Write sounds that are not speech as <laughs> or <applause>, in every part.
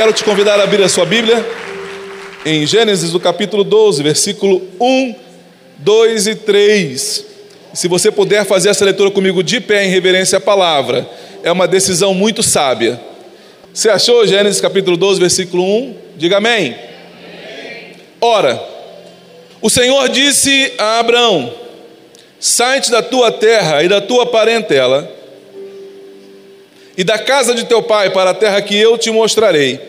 Quero te convidar a abrir a sua Bíblia em Gênesis, do capítulo 12, versículo 1, 2 e 3. Se você puder fazer essa leitura comigo de pé em reverência à palavra, é uma decisão muito sábia. Você achou Gênesis capítulo 12, versículo 1? Diga amém. Ora, o Senhor disse a Abraão: Sai-te da tua terra e da tua parentela, e da casa de teu pai para a terra que eu te mostrarei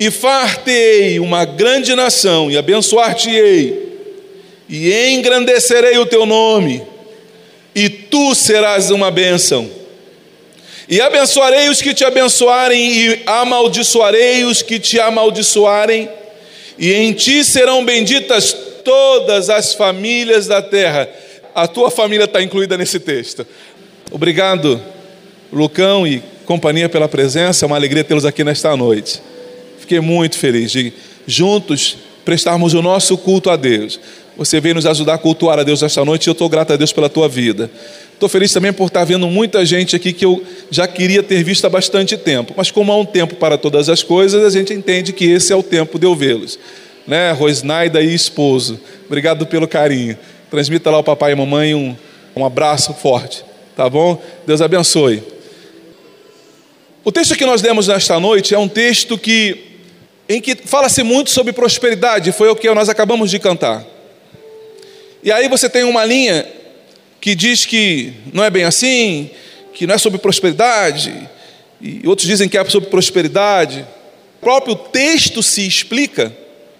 e fartei uma grande nação, e abençoar-te-ei, e engrandecerei o teu nome, e tu serás uma bênção. E abençoarei os que te abençoarem, e amaldiçoarei os que te amaldiçoarem, e em ti serão benditas todas as famílias da terra. A tua família está incluída nesse texto. Obrigado, Lucão e companhia, pela presença. É uma alegria tê-los aqui nesta noite. Fiquei muito feliz de juntos prestarmos o nosso culto a Deus. Você veio nos ajudar a cultuar a Deus esta noite e eu estou grato a Deus pela tua vida. Estou feliz também por estar vendo muita gente aqui que eu já queria ter visto há bastante tempo. Mas como há um tempo para todas as coisas, a gente entende que esse é o tempo de eu vê-los. Né? Rosnaida e esposo. Obrigado pelo carinho. Transmita lá ao papai e mamãe um, um abraço forte. Tá bom? Deus abençoe. O texto que nós lemos nesta noite é um texto que em que fala-se muito sobre prosperidade, foi o que nós acabamos de cantar. E aí você tem uma linha que diz que não é bem assim, que não é sobre prosperidade, e outros dizem que é sobre prosperidade. O próprio texto se explica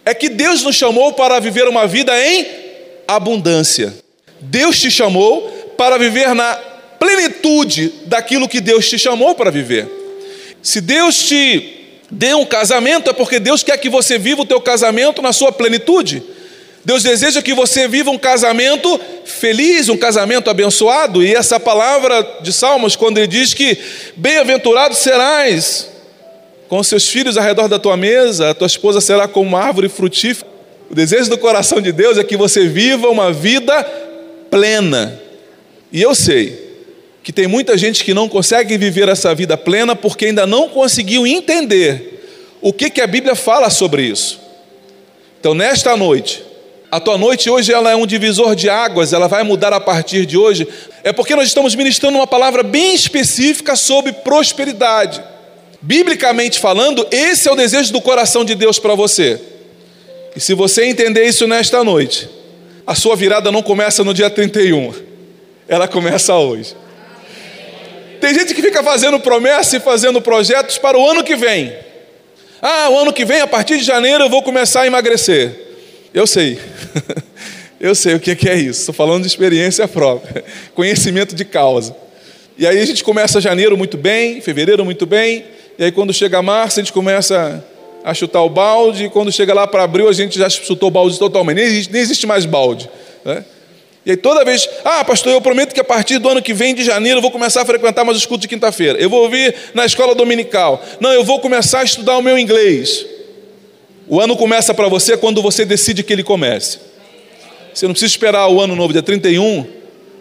é que Deus nos chamou para viver uma vida em abundância. Deus te chamou para viver na plenitude daquilo que Deus te chamou para viver. Se Deus te dê um casamento, é porque Deus quer que você viva o teu casamento na sua plenitude. Deus deseja que você viva um casamento feliz, um casamento abençoado. E essa palavra de Salmos, quando ele diz que bem-aventurado serás com seus filhos ao redor da tua mesa, a tua esposa será como uma árvore frutífera. O desejo do coração de Deus é que você viva uma vida plena. E eu sei que tem muita gente que não consegue viver essa vida plena porque ainda não conseguiu entender o que, que a Bíblia fala sobre isso. Então, nesta noite, a tua noite hoje ela é um divisor de águas, ela vai mudar a partir de hoje, é porque nós estamos ministrando uma palavra bem específica sobre prosperidade. Biblicamente falando, esse é o desejo do coração de Deus para você. E se você entender isso nesta noite, a sua virada não começa no dia 31, ela começa hoje. Tem gente que fica fazendo promessa e fazendo projetos para o ano que vem. Ah, o ano que vem, a partir de janeiro, eu vou começar a emagrecer. Eu sei. <laughs> eu sei o que é isso. Estou falando de experiência própria, <laughs> conhecimento de causa. E aí a gente começa janeiro muito bem, fevereiro muito bem, e aí quando chega março a gente começa a chutar o balde, e quando chega lá para abril a gente já chutou o balde totalmente, nem existe, nem existe mais balde. Né? E aí toda vez, ah, pastor, eu prometo que a partir do ano que vem, de janeiro, eu vou começar a frequentar mais os cultos de quinta-feira. Eu vou vir na escola dominical. Não, eu vou começar a estudar o meu inglês. O ano começa para você quando você decide que ele comece. Você não precisa esperar o ano novo, dia 31,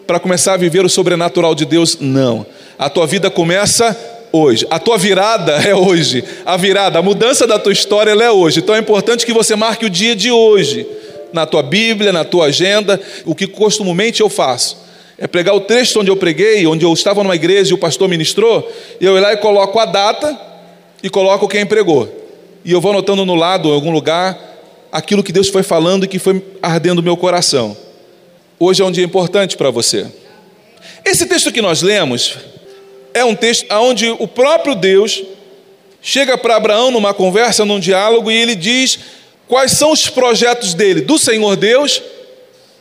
para começar a viver o sobrenatural de Deus, não. A tua vida começa hoje. A tua virada <laughs> é hoje. A virada, a mudança da tua história é hoje. Então é importante que você marque o dia de hoje na tua Bíblia, na tua agenda, o que costumemente eu faço. É pregar o texto onde eu preguei, onde eu estava numa igreja e o pastor ministrou, e eu ir lá e coloco a data e coloco quem pregou. E eu vou anotando no lado, em algum lugar, aquilo que Deus foi falando e que foi ardendo no meu coração. Hoje é um dia importante para você. Esse texto que nós lemos é um texto onde o próprio Deus chega para Abraão numa conversa, num diálogo, e ele diz Quais são os projetos dele, do Senhor Deus,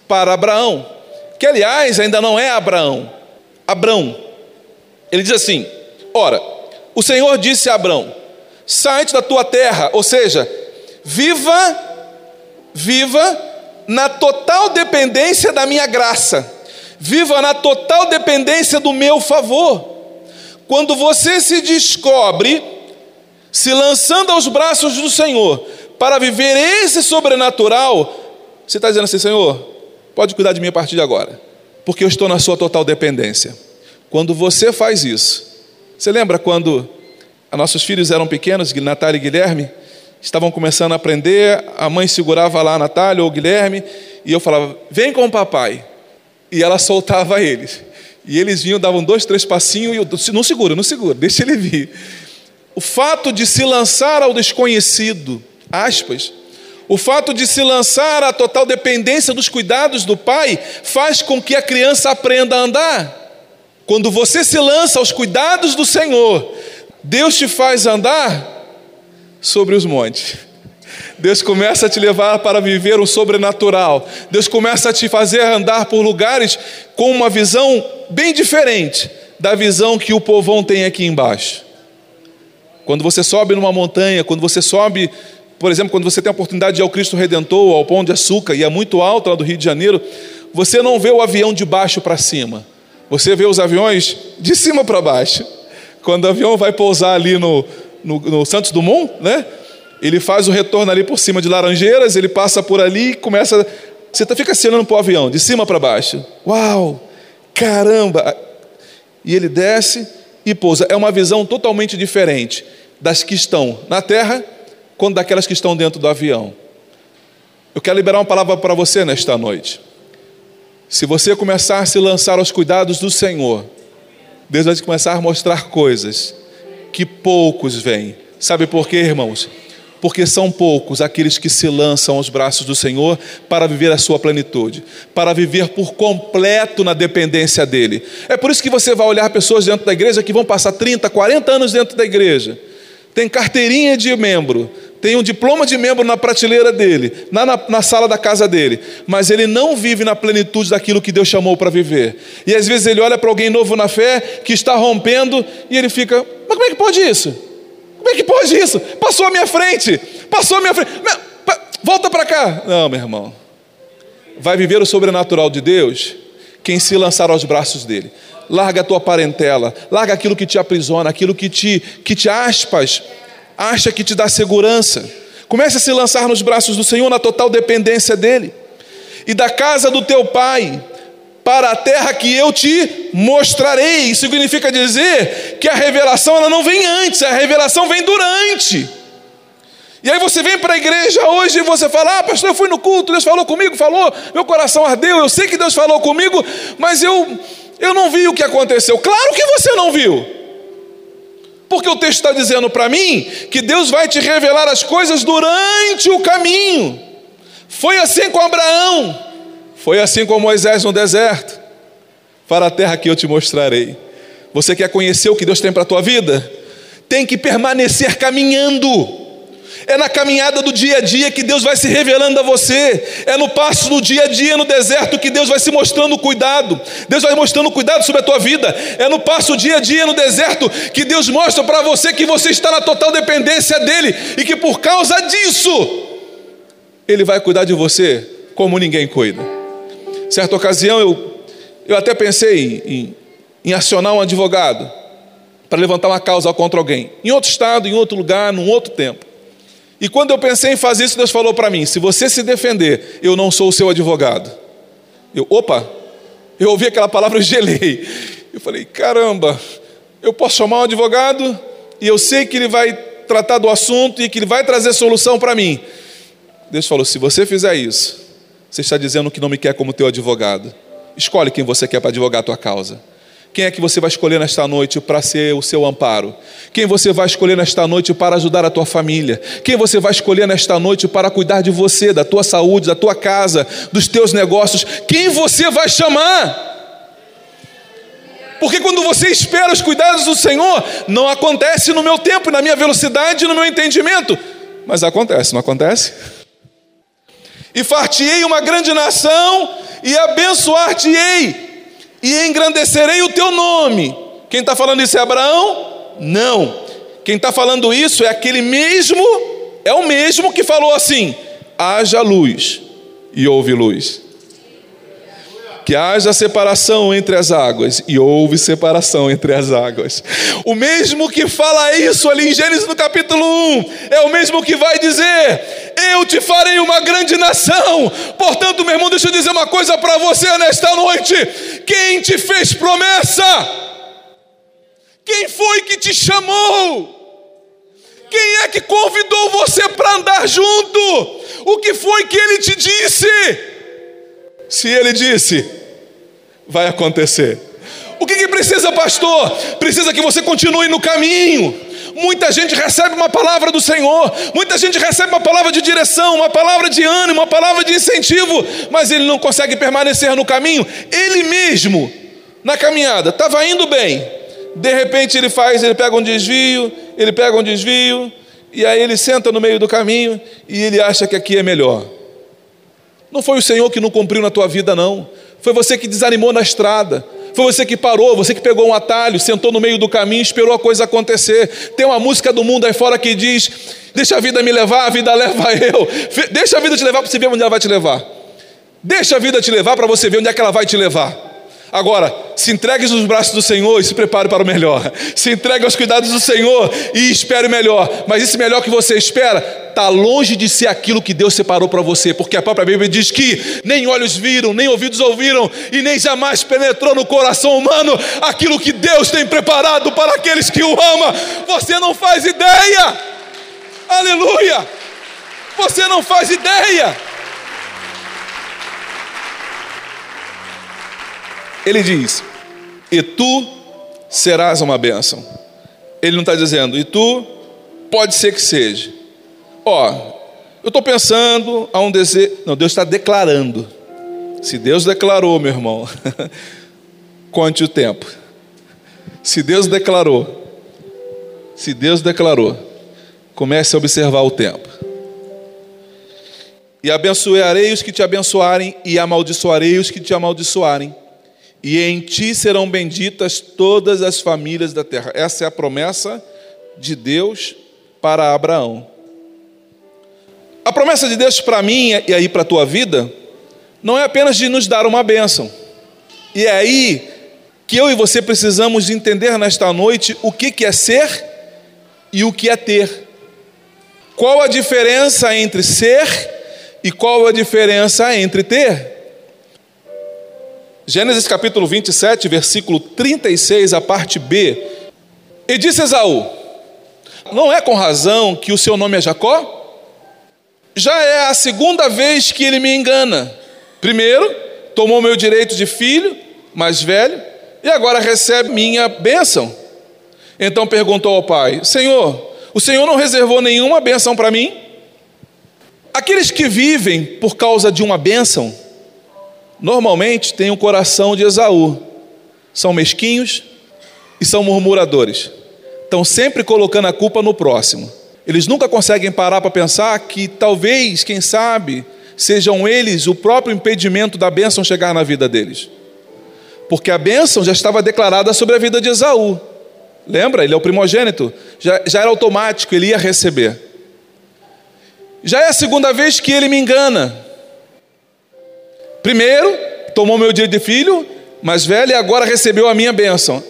para Abraão? Que, aliás, ainda não é Abraão, Abrão. Ele diz assim: Ora, o Senhor disse a Abrão: Sai da tua terra, ou seja, viva, viva na total dependência da minha graça, viva na total dependência do meu favor. Quando você se descobre se lançando aos braços do Senhor para viver esse sobrenatural, você está dizendo assim: Senhor, pode cuidar de mim a partir de agora, porque eu estou na sua total dependência. Quando você faz isso, você lembra quando nossos filhos eram pequenos, Natália e Guilherme, estavam começando a aprender, a mãe segurava lá a Natália ou o Guilherme, e eu falava: Vem com o papai. E ela soltava <laughs> eles. E eles vinham, davam dois, três passinhos, e eu, não segura, não segura, deixa ele vir. O fato de se lançar ao desconhecido, aspas, o fato de se lançar à total dependência dos cuidados do pai, faz com que a criança aprenda a andar. Quando você se lança aos cuidados do Senhor, Deus te faz andar sobre os montes. Deus começa a te levar para viver o sobrenatural. Deus começa a te fazer andar por lugares com uma visão bem diferente da visão que o povão tem aqui embaixo. Quando você sobe numa montanha, quando você sobe, por exemplo, quando você tem a oportunidade de ir ao Cristo Redentor, ao Pão de Açúcar, e é muito alto lá do Rio de Janeiro, você não vê o avião de baixo para cima. Você vê os aviões de cima para baixo. Quando o avião vai pousar ali no, no, no Santos Dumont, né? Ele faz o retorno ali por cima de Laranjeiras, ele passa por ali e começa. Você tá, fica assim olhando para o avião, de cima para baixo. Uau! Caramba! E ele desce e pousa. É uma visão totalmente diferente das que estão na terra, quanto daquelas que estão dentro do avião. Eu quero liberar uma palavra para você nesta noite. Se você começar a se lançar aos cuidados do Senhor, Deus vai começar a mostrar coisas que poucos veem. Sabe por quê, irmãos? Porque são poucos aqueles que se lançam aos braços do Senhor para viver a sua plenitude, para viver por completo na dependência dEle. É por isso que você vai olhar pessoas dentro da igreja que vão passar 30, 40 anos dentro da igreja, tem carteirinha de membro, tem um diploma de membro na prateleira dele, na, na, na, sala da casa dele, mas ele não vive na plenitude daquilo que Deus chamou para viver. E às vezes ele olha para alguém novo na fé, que está rompendo, e ele fica: Mas como é que pode isso? Como é que pode isso? Passou à minha frente, passou à minha frente, volta para cá. Não, meu irmão, vai viver o sobrenatural de Deus quem se lançar aos braços dele. Larga a tua parentela, larga aquilo que te aprisiona, aquilo que te, que te aspas acha que te dá segurança. Comece a se lançar nos braços do Senhor na total dependência dEle. E da casa do teu pai para a terra que eu te mostrarei. Isso significa dizer que a revelação ela não vem antes, a revelação vem durante. E aí você vem para a igreja hoje e você fala: Ah, pastor, eu fui no culto, Deus falou comigo, falou, meu coração ardeu, eu sei que Deus falou comigo, mas eu, eu não vi o que aconteceu. Claro que você não viu. Porque o texto está dizendo para mim que Deus vai te revelar as coisas durante o caminho. Foi assim com Abraão, foi assim com Moisés no deserto. Para a terra que eu te mostrarei. Você quer conhecer o que Deus tem para a tua vida? Tem que permanecer caminhando. É na caminhada do dia a dia que Deus vai se revelando a você. É no passo do dia a dia no deserto que Deus vai se mostrando cuidado. Deus vai mostrando cuidado sobre a tua vida. É no passo do dia a dia no deserto que Deus mostra para você que você está na total dependência dele e que por causa disso ele vai cuidar de você como ninguém cuida. Certa ocasião eu, eu até pensei em, em acionar um advogado para levantar uma causa contra alguém, em outro estado, em outro lugar, num outro tempo. E quando eu pensei em fazer isso, Deus falou para mim: se você se defender, eu não sou o seu advogado. Eu, opa, eu ouvi aquela palavra, eu gelei. Eu falei: caramba, eu posso chamar um advogado e eu sei que ele vai tratar do assunto e que ele vai trazer solução para mim. Deus falou: se você fizer isso, você está dizendo que não me quer como teu advogado. Escolhe quem você quer para advogar a tua causa. Quem é que você vai escolher nesta noite para ser o seu amparo? Quem você vai escolher nesta noite para ajudar a tua família? Quem você vai escolher nesta noite para cuidar de você, da tua saúde, da tua casa, dos teus negócios? Quem você vai chamar? Porque quando você espera os cuidados do Senhor, não acontece no meu tempo, na minha velocidade, no meu entendimento, mas acontece, não acontece? E fartiei uma grande nação e abençoar-te-ei e engrandecerei o teu nome. Quem está falando isso é Abraão? Não. Quem está falando isso é aquele mesmo, é o mesmo que falou assim: haja luz e houve luz que haja separação entre as águas, e houve separação entre as águas. O mesmo que fala isso ali em Gênesis no capítulo 1, é o mesmo que vai dizer: Eu te farei uma grande nação. Portanto, meu irmão, deixa eu dizer uma coisa para você nesta noite: quem te fez promessa? Quem foi que te chamou? Quem é que convidou você para andar junto? O que foi que ele te disse? Se ele disse, vai acontecer. O que, que precisa, pastor? Precisa que você continue no caminho. Muita gente recebe uma palavra do Senhor, muita gente recebe uma palavra de direção, uma palavra de ânimo, uma palavra de incentivo, mas ele não consegue permanecer no caminho. Ele mesmo, na caminhada, estava indo bem, de repente ele faz, ele pega um desvio, ele pega um desvio, e aí ele senta no meio do caminho e ele acha que aqui é melhor. Não foi o Senhor que não cumpriu na tua vida, não. Foi você que desanimou na estrada. Foi você que parou, você que pegou um atalho, sentou no meio do caminho, esperou a coisa acontecer. Tem uma música do mundo aí fora que diz: Deixa a vida me levar, a vida leva <laughs> eu. Deixa a vida te levar para você ver onde ela vai te levar. Deixa a vida te levar para você ver onde é que ela vai te levar. Agora, se entregue nos braços do Senhor e se prepare para o melhor. Se entregue aos cuidados do Senhor e espere o melhor. Mas esse melhor que você espera está longe de ser aquilo que Deus separou para você, porque a própria Bíblia diz que nem olhos viram, nem ouvidos ouviram e nem jamais penetrou no coração humano aquilo que Deus tem preparado para aqueles que o amam. Você não faz ideia. Aleluia! Você não faz ideia. Ele diz: E tu serás uma bênção. Ele não está dizendo, e tu pode ser que seja. Ó, eu estou pensando a um desejo. Não, Deus está declarando. Se Deus declarou, meu irmão, <laughs> conte o tempo. Se Deus declarou, se Deus declarou, comece a observar o tempo. E abençoarei os que te abençoarem, e amaldiçoarei os que te amaldiçoarem e em ti serão benditas todas as famílias da terra. Essa é a promessa de Deus para Abraão. A promessa de Deus para mim e aí para a tua vida não é apenas de nos dar uma bênção. E é aí que eu e você precisamos entender nesta noite o que é ser e o que é ter. Qual a diferença entre ser e qual a diferença entre ter? Gênesis capítulo 27, versículo 36, a parte B. E disse Esaú: Não é com razão que o seu nome é Jacó? Já é a segunda vez que ele me engana. Primeiro, tomou meu direito de filho, mais velho, e agora recebe minha bênção. Então perguntou ao pai: Senhor, o Senhor não reservou nenhuma bênção para mim? Aqueles que vivem por causa de uma bênção, normalmente têm o coração de Esaú. São mesquinhos e são murmuradores. Estão sempre colocando a culpa no próximo. Eles nunca conseguem parar para pensar que talvez, quem sabe, sejam eles o próprio impedimento da bênção chegar na vida deles. Porque a bênção já estava declarada sobre a vida de Esaú. Lembra? Ele é o primogênito. Já, já era automático, ele ia receber. Já é a segunda vez que ele me engana. Primeiro, tomou meu direito de filho, mais velho, e agora recebeu a minha bênção.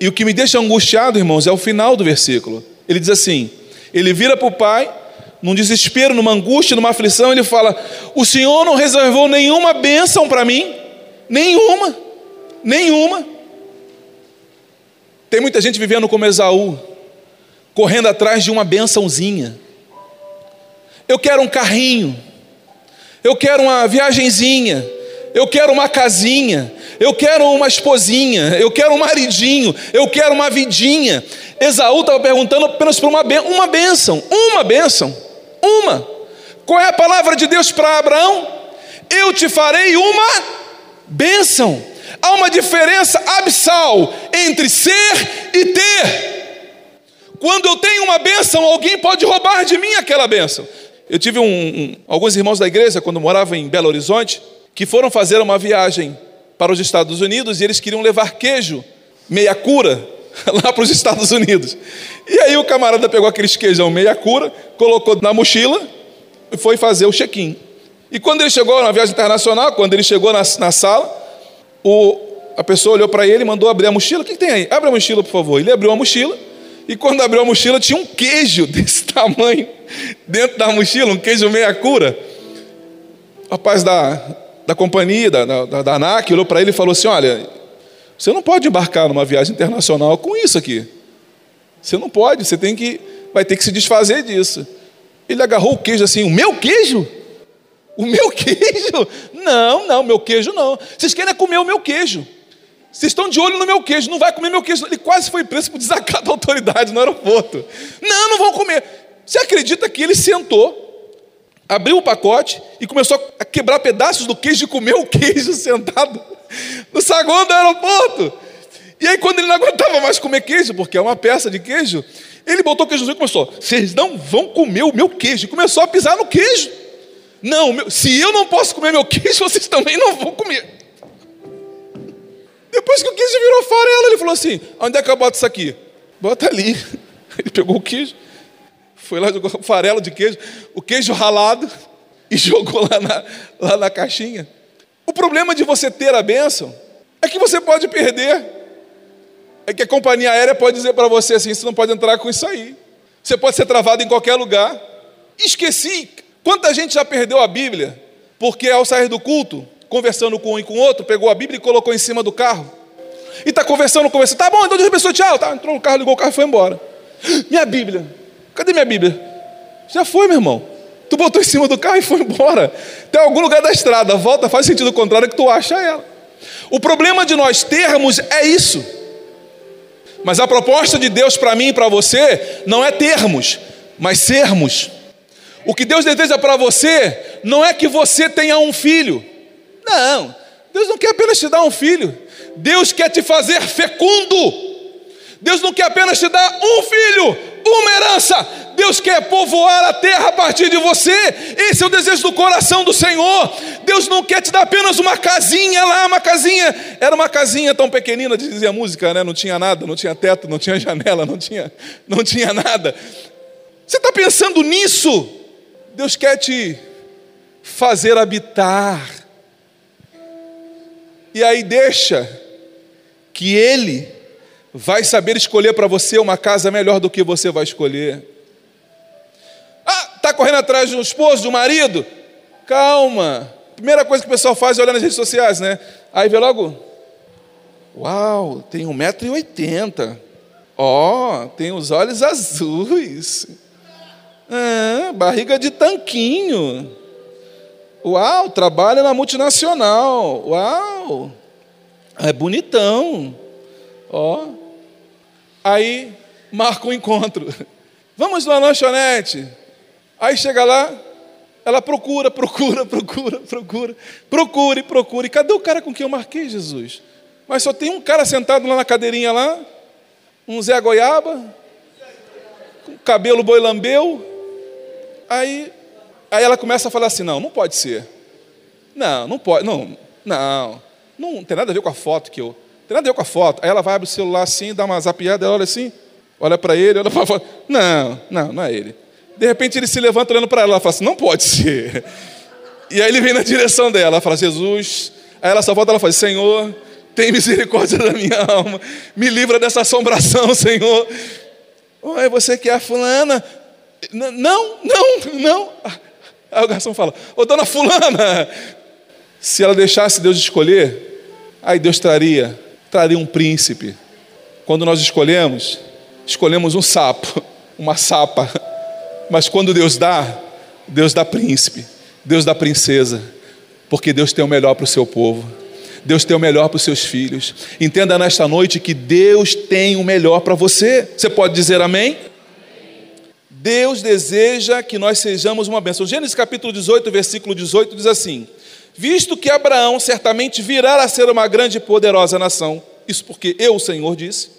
E o que me deixa angustiado, irmãos, é o final do versículo. Ele diz assim: ele vira para o pai, num desespero, numa angústia, numa aflição, ele fala: O Senhor não reservou nenhuma bênção para mim, nenhuma, nenhuma. Tem muita gente vivendo como Esaú, correndo atrás de uma bençãozinha. Eu quero um carrinho, eu quero uma viagenzinha, eu quero uma casinha, eu quero uma esposinha, eu quero um maridinho, eu quero uma vidinha. Esaú estava perguntando apenas por uma, uma bênção, uma bênção, uma. Qual é a palavra de Deus para Abraão? Eu te farei uma bênção. Há uma diferença abissal entre ser e ter. Quando eu tenho uma bênção, alguém pode roubar de mim aquela bênção. Eu tive um, um, alguns irmãos da igreja, quando morava em Belo Horizonte, que foram fazer uma viagem para os Estados Unidos e eles queriam levar queijo, meia cura, <laughs> lá para os Estados Unidos. E aí o camarada pegou aqueles queijão meia cura, colocou na mochila e foi fazer o check-in. E quando ele chegou na viagem internacional, quando ele chegou na, na sala, o, a pessoa olhou para ele e mandou abrir a mochila. O que, que tem aí? Abre a mochila, por favor. Ele abriu a mochila e quando abriu a mochila tinha um queijo <laughs> desse tamanho dentro da mochila, um queijo meia cura. O rapaz da, da companhia, da, da, da ANAC, olhou para ele e falou assim: Olha, você não pode embarcar numa viagem internacional com isso aqui. Você não pode, você tem que, vai ter que se desfazer disso. Ele agarrou o queijo assim, o meu queijo? O meu <laughs> queijo? Não, não, meu queijo não. Vocês querem comer o meu queijo. Vocês estão de olho no meu queijo, não vai comer meu queijo. Ele quase foi preso por desacato da autoridade no aeroporto. Não, não vão comer. Você acredita que ele sentou, abriu o pacote e começou a quebrar pedaços do queijo e comer o queijo <laughs> sentado no saguão do aeroporto? E aí, quando ele não aguentava mais comer queijo, porque é uma peça de queijo, ele botou o queijo e começou: Vocês não vão comer o meu queijo. E começou a pisar no queijo. Não, meu, se eu não posso comer meu queijo, <laughs> vocês também não vão comer. Depois que o queijo virou farelo, ele falou assim: Onde é que eu boto isso aqui? Bota ali. <laughs> Ele pegou o queijo, foi lá, jogou <laughs> farelo de queijo, o queijo ralado <laughs> e jogou lá na, lá na caixinha. O problema de você ter a bênção é que você pode perder. É que a companhia aérea pode dizer para você assim: você não pode entrar com isso aí. Você pode ser travado em qualquer lugar. Esqueci. Quanta gente já perdeu a Bíblia porque ao sair do culto conversando com um e com outro, pegou a Bíblia e colocou em cima do carro. E está conversando, conversando. Tá bom, então Deus abençoe, tchau. Tá, entrou no carro, ligou o carro e foi embora. <gasps> Minha Bíblia. Cadê minha Bíblia? Já foi, meu irmão. Tu botou em cima do carro e foi embora. Tem algum lugar da estrada, volta, faz sentido contrário que tu acha ela. O problema de nós termos é isso. Mas a proposta de Deus para mim e para você não é termos, mas sermos. O que Deus deseja para você não é que você tenha um filho. Não, Deus não quer apenas te dar um filho, Deus quer te fazer fecundo. Deus não quer apenas te dar um filho, uma herança. Deus quer povoar a terra a partir de você. Esse é o desejo do coração do Senhor. Deus não quer te dar apenas uma casinha lá, uma casinha. Era uma casinha tão pequenina, dizia a música, né? Não tinha nada, não tinha teto, não tinha janela, não tinha, não tinha nada. Você está pensando nisso? Deus quer te fazer habitar e aí deixa que Ele vai saber escolher para você uma casa melhor do que você vai escolher. Ah, está correndo atrás de um esposo, de um marido? Calma. Primeira coisa que o pessoal faz é olhar nas redes sociais, né? Aí vê logo. Uau, tem 1,80m. Ó, oh, tem os olhos azuis. Ah, barriga de tanquinho. Uau, trabalha na multinacional. Uau, é bonitão. Ó. Aí marca um encontro. Vamos na lanchonete. Aí chega lá, ela procura, procura, procura, procura, procura e procura. E cadê o cara com quem eu marquei, Jesus? Mas só tem um cara sentado lá na cadeirinha lá, um Zé Goiaba, com cabelo boi lambeu. Aí Aí ela começa a falar assim: não, não pode ser. Não, não pode, não, não, não tem nada a ver com a foto que eu. Tem nada a ver com a foto. Aí ela vai abrir o celular assim, dá uma zapiada, ela olha assim, olha para ele, olha para a foto. Não, não, não é ele. De repente ele se levanta olhando para ela, ela fala assim: não pode ser. <laughs> E aí ele vem na direção dela, ela fala: Jesus. Aí ela só volta, ela fala: Senhor, tem misericórdia da minha alma, me livra dessa assombração, Senhor. Oi, você que é a fulana? Não, não, não. Aí o garçom fala: Ô dona Fulana, se ela deixasse Deus escolher, aí Deus traria, traria um príncipe. Quando nós escolhemos, escolhemos um sapo, <laughs> uma sapa. Mas quando Deus dá, Deus dá príncipe, Deus dá princesa, porque Deus tem o melhor para o seu povo. Deus tem o melhor para os seus filhos. Entenda nesta noite que Deus tem o melhor para você. Você pode dizer amém? Deus deseja que nós sejamos uma bênção. Gênesis capítulo 18, versículo 18 diz assim: Visto que Abraão certamente virá a ser uma grande e poderosa nação, isso porque eu, o Senhor, disse,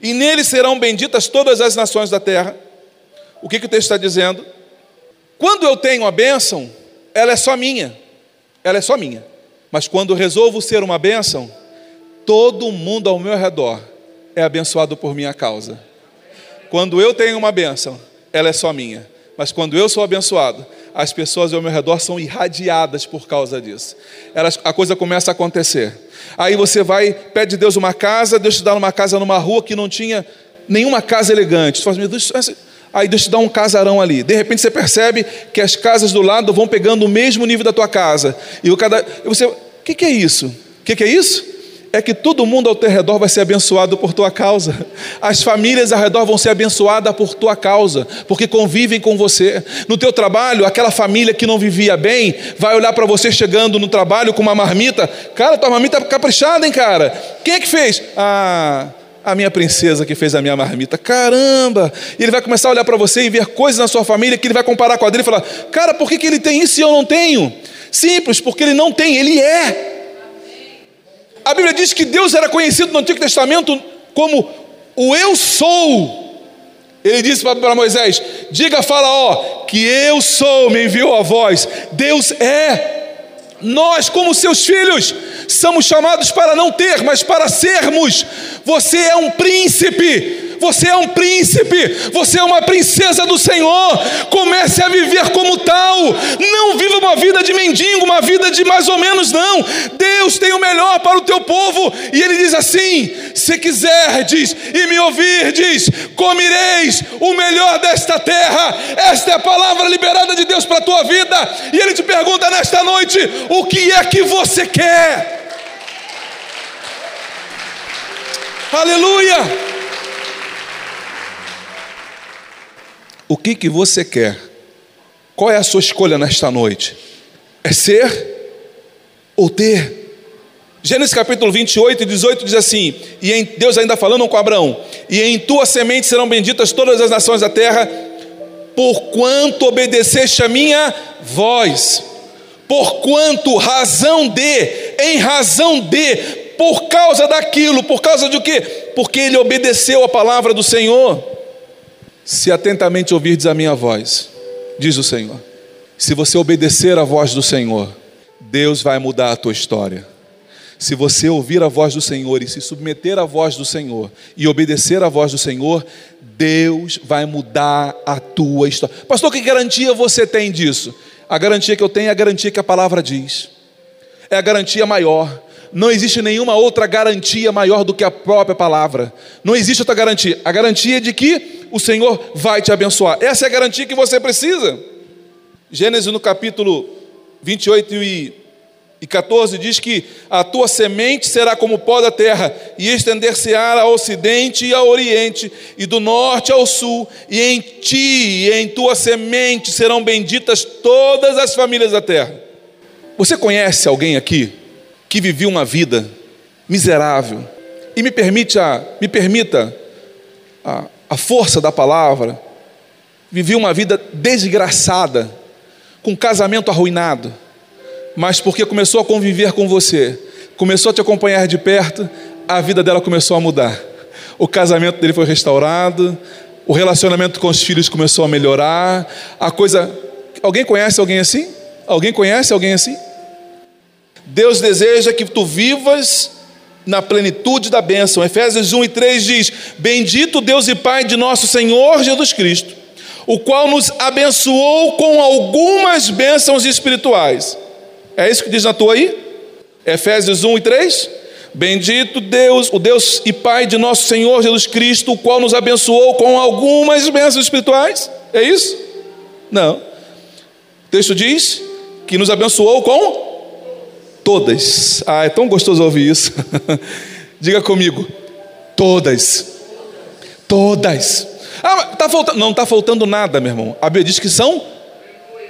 e nele serão benditas todas as nações da terra. O que, que o texto está dizendo? Quando eu tenho a bênção, ela é só minha, ela é só minha. Mas quando resolvo ser uma bênção, todo mundo ao meu redor é abençoado por minha causa. Quando eu tenho uma bênção, ela é só minha. Mas quando eu sou abençoado, as pessoas ao meu redor são irradiadas por causa disso. Elas, a coisa começa a acontecer. Aí você vai, pede Deus uma casa, Deus te dá uma casa numa rua que não tinha nenhuma casa elegante. Você fala, meu Deus, aí Deus te dá um casarão ali. De repente você percebe que as casas do lado vão pegando o mesmo nível da tua casa. E o cada, e você, o que, que é isso? O que, que é isso? É que todo mundo ao teu redor vai ser abençoado por tua causa. As famílias ao redor vão ser abençoadas por tua causa, porque convivem com você. No teu trabalho, aquela família que não vivia bem vai olhar para você chegando no trabalho com uma marmita. Cara, tua marmita é caprichada, hein, cara? Quem é que fez? Ah, a minha princesa que fez a minha marmita. Caramba! E ele vai começar a olhar para você e ver coisas na sua família que ele vai comparar com a dele e falar: Cara, por que, que ele tem isso e eu não tenho? Simples, porque ele não tem, ele é. A Bíblia diz que Deus era conhecido no Antigo Testamento como o Eu Sou. Ele disse para Moisés: Diga a Faraó que eu sou, me enviou a voz. Deus é. Nós, como seus filhos, somos chamados para não ter, mas para sermos. Você é um príncipe você é um príncipe, você é uma princesa do Senhor. Comece a viver como tal. Não viva uma vida de mendigo, uma vida de mais ou menos, não. Deus tem o melhor para o teu povo. E ele diz assim: se quiserdes e me ouvirdes, comereis o melhor desta terra. Esta é a palavra liberada de Deus para a tua vida. E ele te pergunta nesta noite: o que é que você quer? Aleluia! O que, que você quer? Qual é a sua escolha nesta noite? É ser ou ter? Gênesis capítulo 28 e 18 diz assim: E em, Deus ainda falando com Abraão: E em tua semente serão benditas todas as nações da terra, porquanto obedeceste a minha voz. Porquanto razão de, em razão de, por causa daquilo, por causa de quê? Porque ele obedeceu a palavra do Senhor. Se atentamente ouvirdes a minha voz, diz o Senhor, se você obedecer à voz do Senhor, Deus vai mudar a tua história. Se você ouvir a voz do Senhor e se submeter à voz do Senhor e obedecer à voz do Senhor, Deus vai mudar a tua história. Pastor, que garantia você tem disso? A garantia que eu tenho é a garantia que a palavra diz. É a garantia maior. Não existe nenhuma outra garantia maior do que a própria palavra. Não existe outra garantia. A garantia é de que o Senhor vai te abençoar. Essa é a garantia que você precisa. Gênesis no capítulo 28 e 14 diz que a tua semente será como o pó da terra, e estender-se-á ao ocidente e ao oriente, e do norte ao sul, e em ti e em tua semente serão benditas todas as famílias da terra. Você conhece alguém aqui que viveu uma vida miserável? E me permite a, me permita a, a força da palavra, vivia uma vida desgraçada, com casamento arruinado, mas porque começou a conviver com você, começou a te acompanhar de perto, a vida dela começou a mudar. O casamento dele foi restaurado, o relacionamento com os filhos começou a melhorar, a coisa. Alguém conhece alguém assim? Alguém conhece alguém assim? Deus deseja que tu vivas na plenitude da bênção. Efésios 1 e 3 diz: Bendito Deus e Pai de nosso Senhor Jesus Cristo, o qual nos abençoou com algumas bênçãos espirituais. É isso que diz na tua aí? Efésios 1 e 3? Bendito Deus, o Deus e Pai de nosso Senhor Jesus Cristo, o qual nos abençoou com algumas bênçãos espirituais. É isso? Não. O texto diz que nos abençoou com Todas. Ah, é tão gostoso ouvir isso. <laughs> Diga comigo. Todas. Todas. Ah, tá faltando. Não está faltando nada, meu irmão. A Bíblia diz que são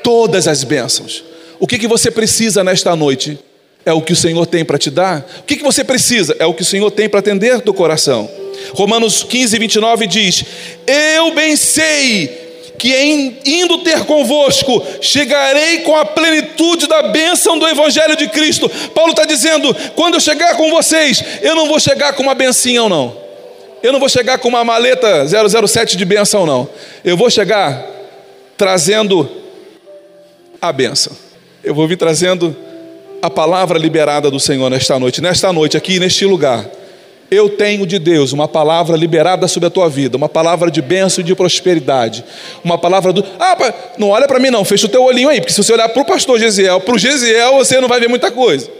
todas as bênçãos. O que, que você precisa nesta noite? É o que o Senhor tem para te dar? O que, que você precisa? É o que o Senhor tem para atender do coração. Romanos 15, 29 diz: Eu bem sei que em indo ter convosco, chegarei com a plenitude da bênção do Evangelho de Cristo. Paulo está dizendo: quando eu chegar com vocês, eu não vou chegar com uma bencinha, não. Eu não vou chegar com uma maleta 007 de benção, não. Eu vou chegar trazendo a benção. Eu vou vir trazendo a palavra liberada do Senhor nesta noite, nesta noite, aqui neste lugar. Eu tenho de Deus uma palavra liberada sobre a tua vida, uma palavra de bênção e de prosperidade, uma palavra do. Ah, não olha para mim não, fecha o teu olhinho aí, porque se você olhar para o pastor Gesiel, para o Gesiel você não vai ver muita coisa.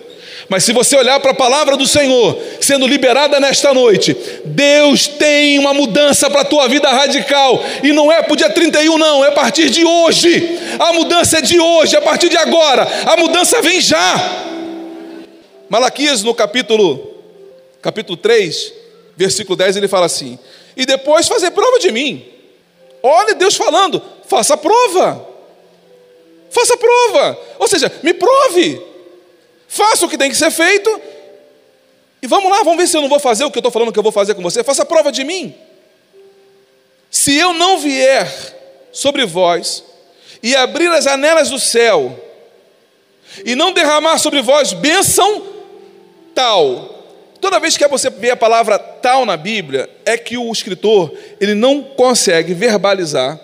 Mas se você olhar para a palavra do Senhor sendo liberada nesta noite, Deus tem uma mudança para a tua vida radical. E não é para o dia 31, não, é a partir de hoje. A mudança é de hoje, a partir de agora. A mudança vem já. Malaquias no capítulo capítulo 3, versículo 10, ele fala assim: E depois fazer prova de mim. Olha Deus falando, faça prova. Faça prova. Ou seja, me prove. Faça o que tem que ser feito. E vamos lá, vamos ver se eu não vou fazer o que eu estou falando que eu vou fazer com você. Faça prova de mim. Se eu não vier sobre vós e abrir as janelas do céu e não derramar sobre vós bênção tal Toda vez que você vê a palavra tal na Bíblia, é que o escritor ele não consegue verbalizar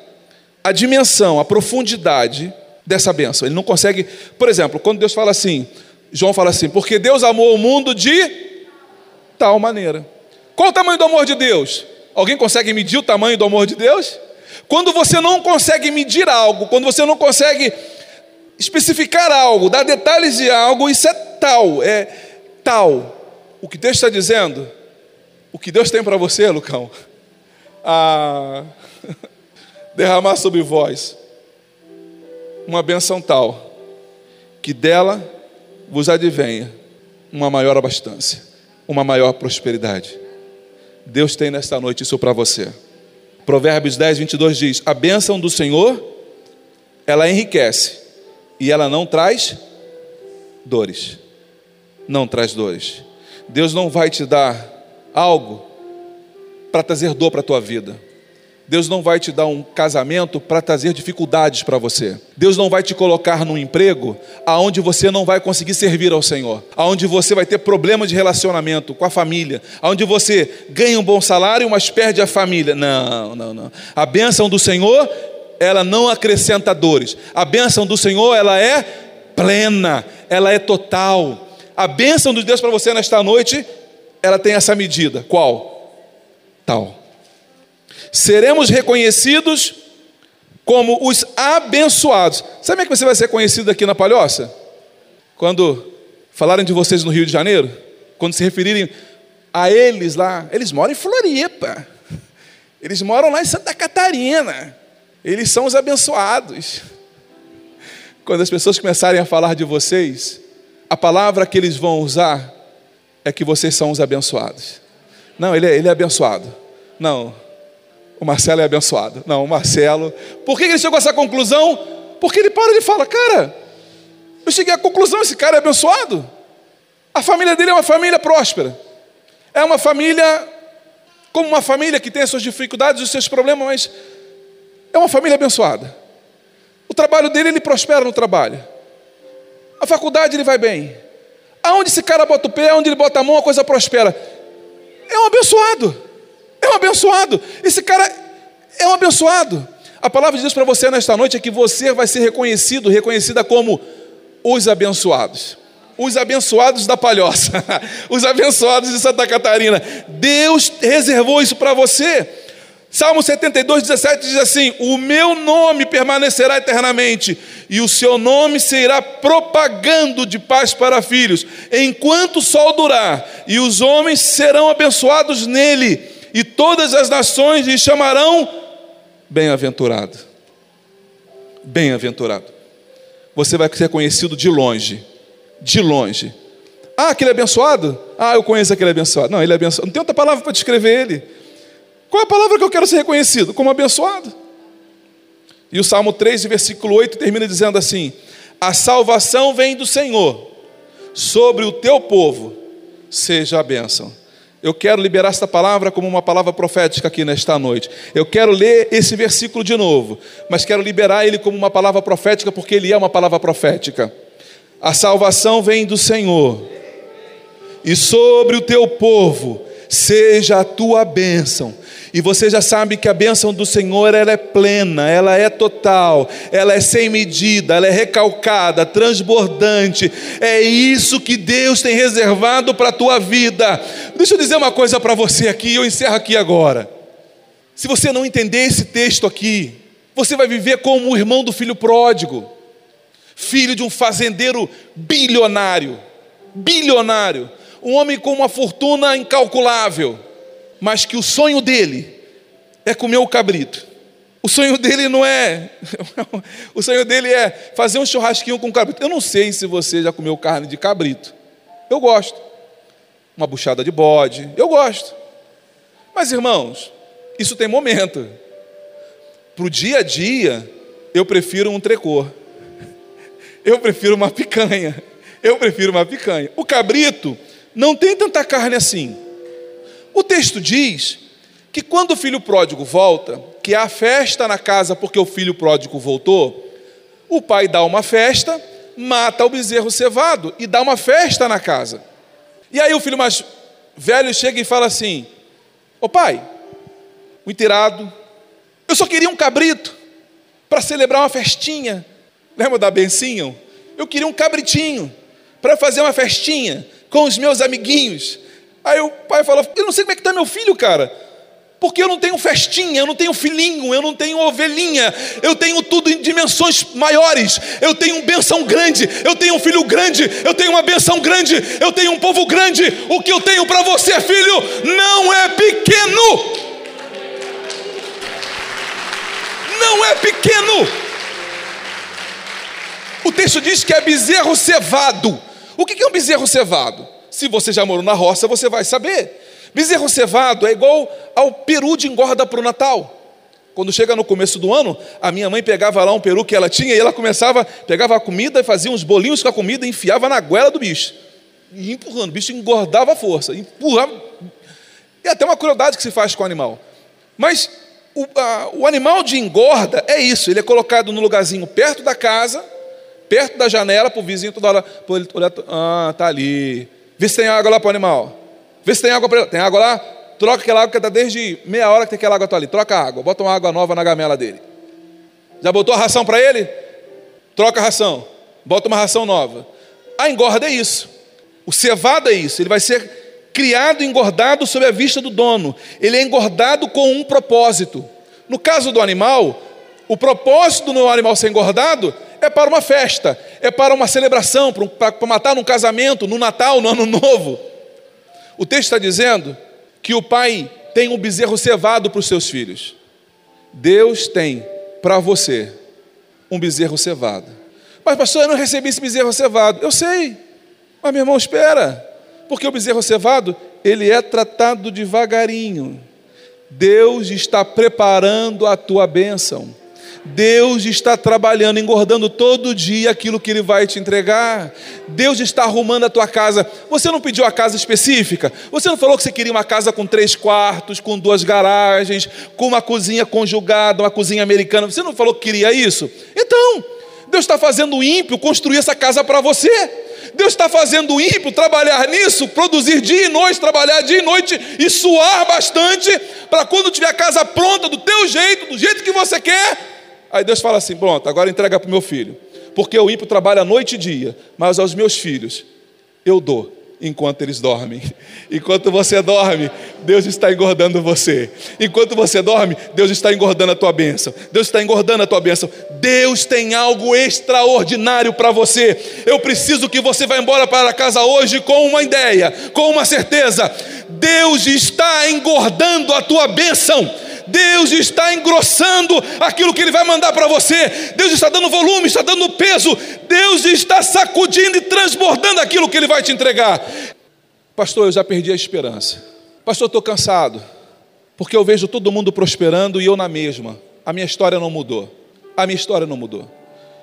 a dimensão, a profundidade dessa bênção. Ele não consegue, por exemplo, quando Deus fala assim, João fala assim, porque Deus amou o mundo de tal maneira. Qual o tamanho do amor de Deus? Alguém consegue medir o tamanho do amor de Deus? Quando você não consegue medir algo, quando você não consegue especificar algo, dar detalhes de algo, isso é tal, é tal o que Deus está dizendo, o que Deus tem para você, Lucão, a <laughs> derramar sobre vós uma benção tal, que dela vos advenha uma maior abastança, uma maior prosperidade. Deus tem nesta noite isso para você. Provérbios 10, 22 diz: A bênção do Senhor, ela enriquece e ela não traz dores. Não traz dores. Deus não vai te dar algo para trazer dor para a tua vida. Deus não vai te dar um casamento para trazer dificuldades para você. Deus não vai te colocar num emprego aonde você não vai conseguir servir ao Senhor, aonde você vai ter problemas de relacionamento com a família, aonde você ganha um bom salário, mas perde a família. Não, não, não. A bênção do Senhor, ela não acrescenta dores. A bênção do Senhor, ela é plena, ela é total a bênção de Deus para você nesta noite, ela tem essa medida. Qual? Tal. Seremos reconhecidos como os abençoados. Sabe como é que você vai ser conhecido aqui na Palhoça? Quando falarem de vocês no Rio de Janeiro, quando se referirem a eles lá, eles moram em Floripa, eles moram lá em Santa Catarina, eles são os abençoados. Quando as pessoas começarem a falar de vocês, a palavra que eles vão usar é que vocês são os abençoados. Não, ele é, ele é abençoado. Não, o Marcelo é abençoado. Não, o Marcelo. Por que ele chegou a essa conclusão? Porque ele para e fala: Cara, eu cheguei à conclusão: esse cara é abençoado. A família dele é uma família próspera. É uma família, como uma família que tem as suas dificuldades, os seus problemas, mas é uma família abençoada. O trabalho dele, ele prospera no trabalho. A faculdade ele vai bem. Aonde esse cara bota o pé, aonde ele bota a mão, a coisa prospera. É um abençoado. É um abençoado. Esse cara é um abençoado. A palavra de Deus para você nesta noite é que você vai ser reconhecido, reconhecida como os abençoados. Os abençoados da Palhoça, <laughs> os abençoados de Santa Catarina. Deus reservou isso para você. Salmo 72, 17 diz assim: O meu nome permanecerá eternamente, e o seu nome se irá propagando de paz para filhos, enquanto o sol durar, e os homens serão abençoados nele, e todas as nações lhe chamarão bem-aventurado. Bem-aventurado. Você vai ser conhecido de longe, de longe. Ah, aquele é abençoado? Ah, eu conheço aquele abençoado. Não, ele é abençoado. Não tem outra palavra para descrever ele. Qual é a palavra que eu quero ser reconhecido? Como abençoado. E o Salmo 3, versículo 8, termina dizendo assim: A salvação vem do Senhor, sobre o teu povo seja a bênção. Eu quero liberar esta palavra como uma palavra profética aqui nesta noite. Eu quero ler esse versículo de novo, mas quero liberar ele como uma palavra profética, porque ele é uma palavra profética. A salvação vem do Senhor, e sobre o teu povo seja a tua bênção E você já sabe que a bênção do Senhor ela é plena, ela é total, ela é sem medida, ela é recalcada, transbordante. É isso que Deus tem reservado para a tua vida. Deixa eu dizer uma coisa para você aqui, eu encerro aqui agora. Se você não entender esse texto aqui, você vai viver como o irmão do filho pródigo, filho de um fazendeiro bilionário, bilionário, um homem com uma fortuna incalculável mas que o sonho dele é comer o cabrito. O sonho dele não é. <laughs> o sonho dele é fazer um churrasquinho com cabrito. Eu não sei se você já comeu carne de cabrito. Eu gosto. Uma buchada de bode. Eu gosto. Mas, irmãos, isso tem momento. Para o dia a dia, eu prefiro um trecô. <laughs> Eu prefiro uma picanha. Eu prefiro uma picanha. O cabrito não tem tanta carne assim. O texto diz que quando o filho pródigo volta, que há festa na casa porque o filho pródigo voltou, o pai dá uma festa, mata o bezerro cevado e dá uma festa na casa. E aí o filho mais velho chega e fala assim: Ô pai, o enterado, eu só queria um cabrito para celebrar uma festinha. Lembra da bencinho? Eu queria um cabritinho para fazer uma festinha com os meus amiguinhos. Aí o pai fala: Eu não sei como é que está meu filho, cara. Porque eu não tenho festinha, eu não tenho filhinho, eu não tenho ovelhinha, eu tenho tudo em dimensões maiores, eu tenho uma benção grande, eu tenho um filho grande, eu tenho uma benção grande, eu tenho um povo grande. O que eu tenho para você, filho, não é pequeno. Não é pequeno. O texto diz que é bezerro cevado. O que é um bezerro cevado? Se você já morou na roça, você vai saber. Bezerro cevado é igual ao peru de engorda para o Natal. Quando chega no começo do ano, a minha mãe pegava lá um peru que ela tinha e ela começava, pegava a comida e fazia uns bolinhos com a comida e enfiava na goela do bicho. E empurrando, o bicho engordava a força, empurrava. E até uma crueldade que se faz com o animal. Mas o, a, o animal de engorda é isso, ele é colocado no lugarzinho perto da casa, perto da janela, para o vizinho toda hora, olhar, ah, tá ali, Vê se tem água lá para o animal. Vê se tem água para ele. Tem água lá? Troca aquela água que está desde meia hora que tem aquela água tá ali. Troca a água. Bota uma água nova na gamela dele. Já botou a ração para ele? Troca a ração. Bota uma ração nova. A engorda é isso. O cevado é isso. Ele vai ser criado engordado sob a vista do dono. Ele é engordado com um propósito. No caso do animal, o propósito do animal ser engordado é para uma festa, é para uma celebração, para, matar num casamento, no Natal, no Ano Novo. O texto está dizendo que o pai tem um bezerro cevado para os seus filhos. Deus tem para você um bezerro cevado. Mas, pastor, eu não recebi esse bezerro cevado. Eu sei, mas meu irmão, espera, porque o bezerro cevado, ele é tratado devagarinho. Deus está preparando a tua bênção. Deus está trabalhando, engordando todo dia aquilo que Ele vai te entregar. Deus está arrumando a tua casa. Você não pediu a casa específica? Você não falou que você queria uma casa com três quartos, com duas garagens, com uma cozinha conjugada, uma cozinha americana? Você não falou que queria isso? Então, Deus está fazendo o ímpio construir essa casa para você. Deus está fazendo o ímpio trabalhar nisso, produzir dia e noite, trabalhar dia e noite e suar bastante, para quando tiver a casa pronta, do teu jeito, do jeito que você quer, Aí Deus fala assim: pronto, agora entrega para o meu filho. Porque o ímpio trabalha noite e dia, mas aos meus filhos eu dou enquanto eles dormem. <laughs> Enquanto você dorme, Deus está engordando você. Enquanto você dorme, Deus está engordando a tua bênção. Deus está engordando a tua bênção. Deus tem algo extraordinário para você. Eu preciso que você vá embora para casa hoje com uma ideia, com uma certeza. Deus está engordando a tua bênção. Deus está engrossando aquilo que Ele vai mandar para você, Deus está dando volume, está dando peso, Deus está sacudindo e transbordando aquilo que Ele vai te entregar. Pastor, eu já perdi a esperança. Pastor, estou cansado, porque eu vejo todo mundo prosperando e eu na mesma. A minha história não mudou. A minha história não mudou.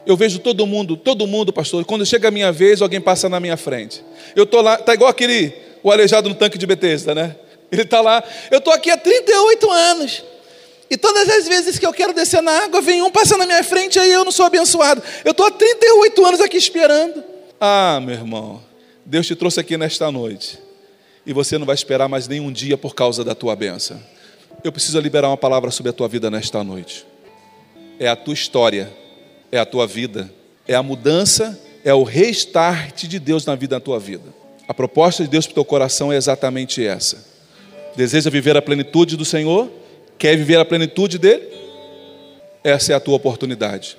Eu vejo todo mundo, todo mundo, pastor. Quando chega a minha vez, alguém passa na minha frente. Eu estou lá, tá igual aquele o aleijado no tanque de Betesda, né? Ele está lá. Eu estou aqui há 38 anos. E todas as vezes que eu quero descer na água, vem um passando na minha frente, aí eu não sou abençoado. Eu estou há 38 anos aqui esperando. Ah, meu irmão, Deus te trouxe aqui nesta noite. E você não vai esperar mais nenhum dia por causa da tua benção. eu preciso liberar uma palavra sobre a tua vida nesta noite. É a tua história, é a tua vida, é a mudança, é o restart de Deus na vida da tua vida. A proposta de Deus para o teu coração é exatamente essa. Deseja viver a plenitude do Senhor? Quer viver a plenitude dele? Essa é a tua oportunidade.